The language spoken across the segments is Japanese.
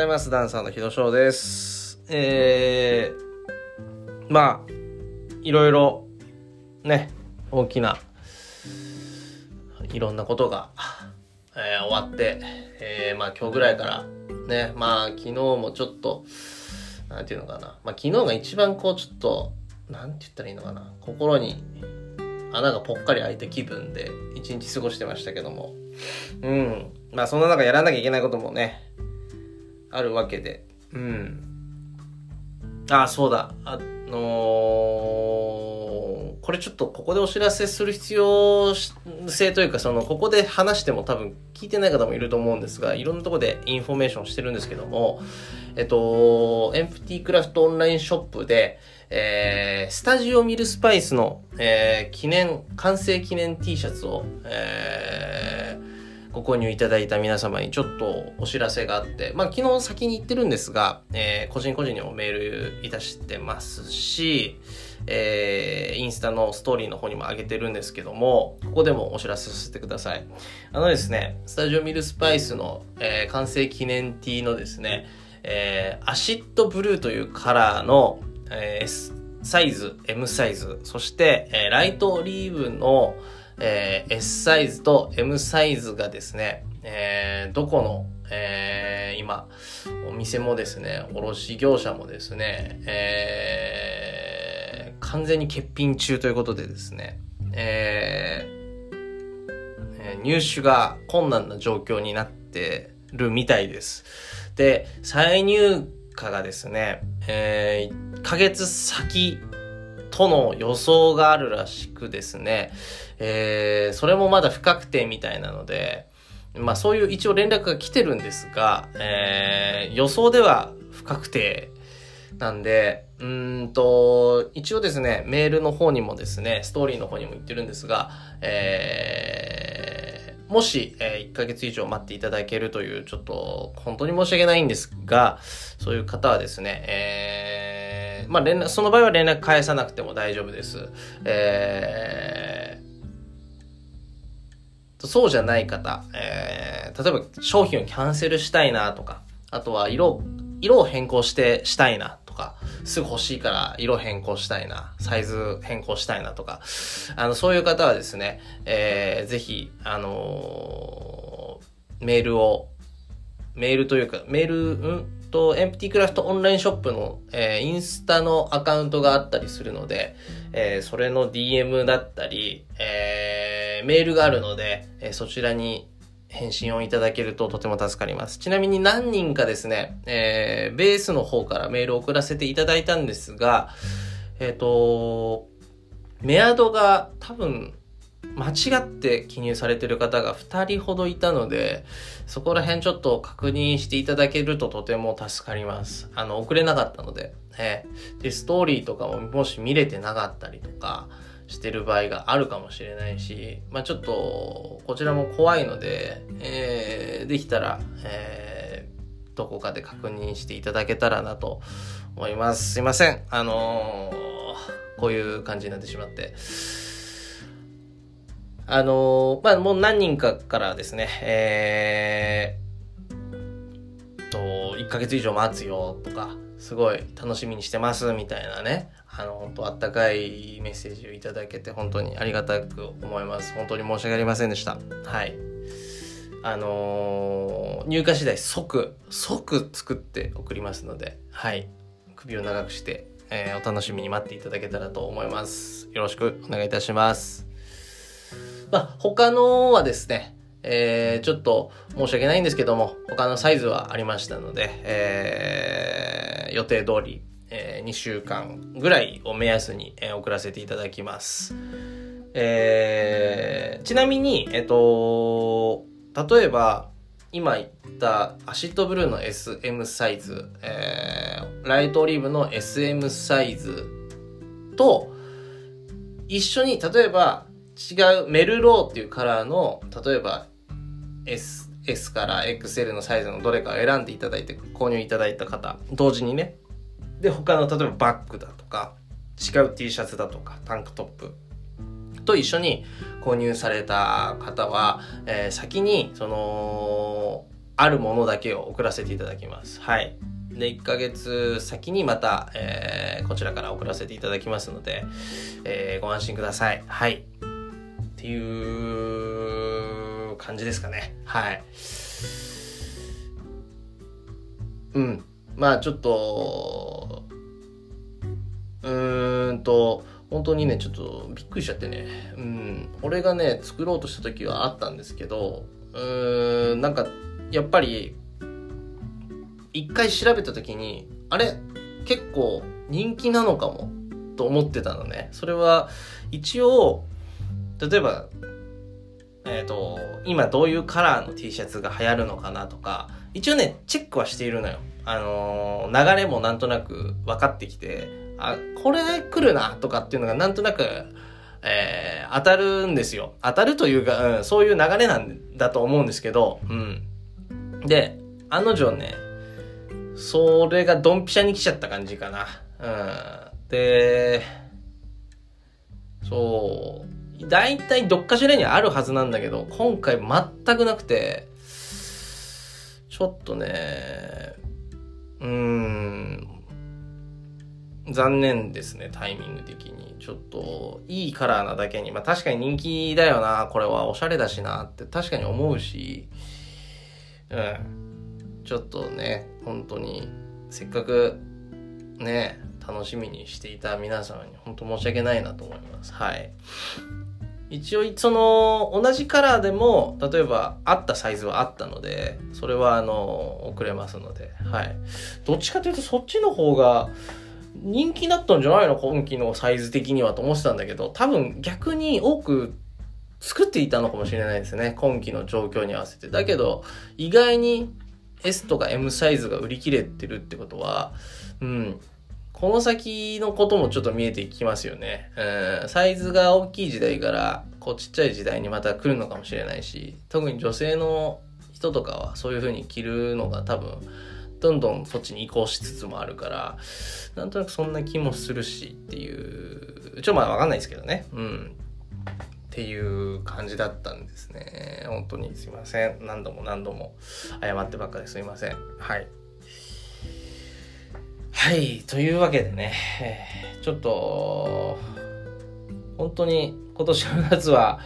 ざいます。ダンサーのひろしょうです。えー、まあ、いろいろ、ね、大きな、いろんなことが、えー終わって、えーまあ今日ぐらいから、ね、まあ昨日もちょっと、なんていうのかな。まあ昨日が一番こうちょっと、なんて言ったらいいのかな。心に穴がぽっかり開いた気分で一日過ごしてましたけども。うん。まあそんな中やらなきゃいけないこともね、あるわけで。うん。あ、そうだ。あのーこれちょっとここでお知らせする必要性というか、その、ここで話しても多分聞いてない方もいると思うんですが、いろんなとこでインフォメーションしてるんですけども、えっと、エンプティクラフトオンラインショップで、えー、スタジオミルスパイスの、えー記念、完成記念 T シャツを、えーご購入いただいた皆様にちょっとお知らせがあって、まあ昨日先に言ってるんですが、えー個人個人にもメールいたしてますし、えーインスタのストーリーの方にも上げてるんですけども、ここでもお知らせさせてください。あのですね、スタジオミルスパイスの、えー完成記念 T のですね、えーアシッドブルーというカラーの、えーサイズ、M サイズ、そして、えーライトオリーブの、えー S サイズと M サイズがですね、えーどこの、えー今、お店もですね、卸業者もですね、えー完全に欠品中ということでですね、えー入手が困難な状況になってるみたいです。で、再入荷がですね、え1ヶ月先との予想があるらしくですね、えーそれもまだ不確定みたいなので、まあそういう一応連絡が来てるんですが、えー予想では不確定なんで、うんと、一応ですね、メールの方にもですね、ストーリーの方にも言ってるんですが、えーもし、え1ヶ月以上待っていただけるという、ちょっと、本当に申し訳ないんですが、そういう方はですね、えーまあ連、その場合は連絡返さなくても大丈夫です。えーそうじゃない方、えー例えば商品をキャンセルしたいなとか、あとは色、色を変更してしたいなとか、すぐ欲しいから色変更したいな、サイズ変更したいなとか、あの、そういう方はですね、えーぜひ、あのーメールを、メールというか、メール、ん？と、エンプティクラフトオンラインショップの、えーインスタのアカウントがあったりするので、えーそれの DM だったり、えーメールがあるので、えそちらに返信をいただけるととても助かります。ちなみに何人かですね、えーベースの方からメールを送らせていただいたんですが、えっ、と、メアドが多分間違って記入されてる方が2人ほどいたので、そこら辺ちょっと確認していただけるととても助かります。あの、送れなかったので、えーで、ストーリーとかももし見れてなかったりとかしてる場合があるかもしれないし、まあちょっと、こちらも怖いので、えーできたら、えーどこかで確認していただけたらなと思います。すいません。あのーこういう感じになってしまって。あのーまあ、もう何人かからですね、えー、と、1ヶ月以上待つよとか、すごい楽しみにしてますみたいなね、あの、本当あったかいメッセージをいただけて本当にありがたく思います。本当に申し訳ありませんでした。はい。あのー入荷次第即、即作って送りますので、はい。首を長くして、えーお楽しみに待っていただけたらと思います。よろしくお願いいたします。まあ、他のはですね、えーちょっと申し訳ないんですけども、他のサイズはありましたので、えー予定通り、え2週間ぐらいを目安に、えー送らせていただきます。えーちなみに、えっと、例えば、今言ったアシッドブルーの SM サイズ、えーライトオリーブの SM サイズと一緒に例えば違うメルローっていうカラーの例えば S, S から XL のサイズのどれかを選んでいただいて購入いただいた方同時にねで他の例えばバッグだとか違う T シャツだとかタンクトップと一緒に購入された方は、えー先にそのあるものだけを送らせていただきます。はい。で、1ヶ月先にまた、えー、こちらから送らせていただきますので、えー、ご安心ください。はい。っていう感じですかね。はい。うん。まあちょっと、うーんと、本当にね、ちょっとびっくりしちゃってね。うん。俺がね、作ろうとした時はあったんですけど、うーん、なんか、やっぱり、一回調べた時に、あれ？結構人気なのかも？と思ってたのね。それは一応、例えば、えっ、ー、と、今どういうカラーの T シャツが流行るのかなとか、一応ね、チェックはしているのよ。あのー、流れもなんとなく分かってきて、あ、これ来るなとかっていうのがなんとなく、えー、当たるんですよ。当たるというか、うん、そういう流れなんだと思うんですけど、うん。で、案の定ね、それがドンピシャに来ちゃった感じかな。うん。で、大体どっかしらにあるはずなんだけど、今回全くなくて、ちょっとね、うーん、残念ですね、タイミング的に。ちょっと、いいカラーなだけに、まあ確かに人気だよな、これは。おしゃれだしなって確かに思うし、うん。ちょっとね本当にせっかくね楽しみにしていた皆様に本当申し訳ないなと思います。はい。一応その同じカラーでも例えばあったサイズはあったのでそれはあの送れますので。はい。どっちかというとそっちの方が人気だったんじゃないの今期のサイズ的にはと思ってたんだけど多分逆に多く作っていたのかもしれないですね。今期の状況に合わせて。だけど意外に S とか M サイズが売り切れてるってことは、うん、この先のこともちょっと見えてきますよね。うん、サイズが大きい時代から、こうちっちゃい時代にまた来るのかもしれないし、特に女性の人とかはそういう風に着るのが多分、どんどんそっちに移行しつつもあるから、なんとなくそんな気もするしっていう、ちょまあわかんないですけどね。うん。っていう感じだったんですね。本当にすいません。何度も何度も謝ってばっかですいません。はい。はい。というわけでね、ちょっと、本当に今年の夏は、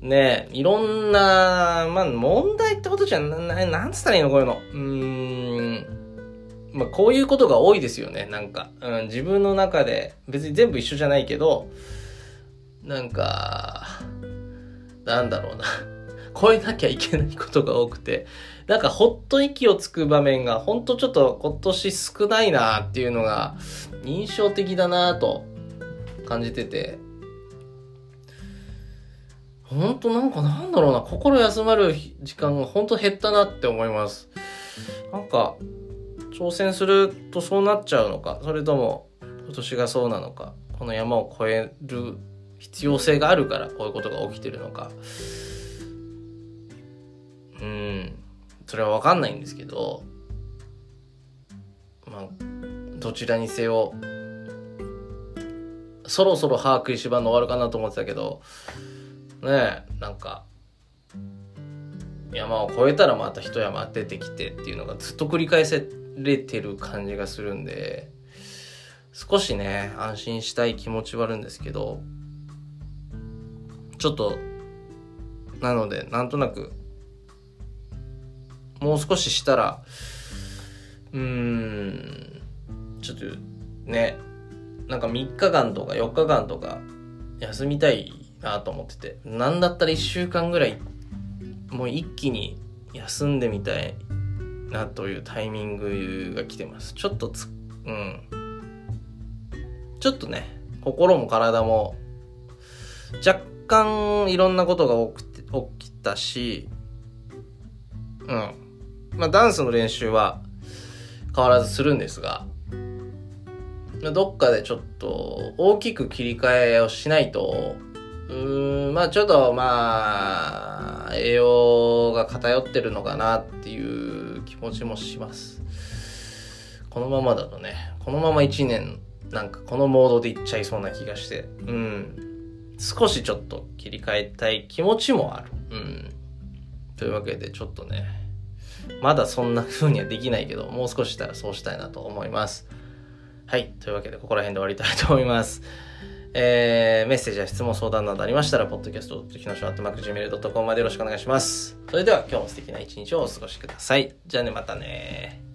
ね、いろんな、まあ問題ってことじゃな、なんつったらいいのこういうの。うーん。まあこういうことが多いですよね、なんか。うん、自分の中で、別に全部一緒じゃないけど、なんか、なんだろうな。超えなきゃいけないことが多くて、なんかほっと息をつく場面がほんとちょっと今年少ないなっていうのが印象的だなと感じてて、ほんとなんかなんだろうな、心休まる時間がほんと減ったなって思います。なんか、挑戦するとそうなっちゃうのか、それとも今年がそうなのか、この山を越える必要性があるからこういうことが起きてるのかうん。それは分かんないんですけどまあどちらにせよそろそろ歯食いしばんの終わるかなと思ってたけどねえなんか山を越えたらまた一山出てきてっていうのがずっと繰り返せれてる感じがするんで少しね安心したい気持ちはあるんですけどちょっと、なので、なんとなく、もう少ししたら、うーん、ちょっとね、なんか3日間とか4日間とか休みたいなと思ってて、なんだったら1週間ぐらい、もう一気に休んでみたいなというタイミングが来てます。ちょっとつ、うん。ちょっとね、心も体も若干いろんなことが起き起きたし、うん。まあダンスの練習は変わらずするんですが、どっかでちょっと大きく切り替えをしないと、うーん、まあちょっとまあ、栄養が偏ってるのかなっていう気持ちもします。このままだとね、このまま1年、なんかこのモードでいっちゃいそうな気がして、うん。少しちょっと切り替えたい気持ちもある。うん。というわけで、ちょっとね、まだそんな風にはできないけど、もう少ししたらそうしたいなと思います。はい。というわけで、ここら辺で終わりたいと思います。えー、メッセージや質問、相談などありましたら、ポッドキャストひのしょ、あっとまく gmail.com までよろしくお願いします。それでは今日も素敵な一日をお過ごしください。じゃあね、またね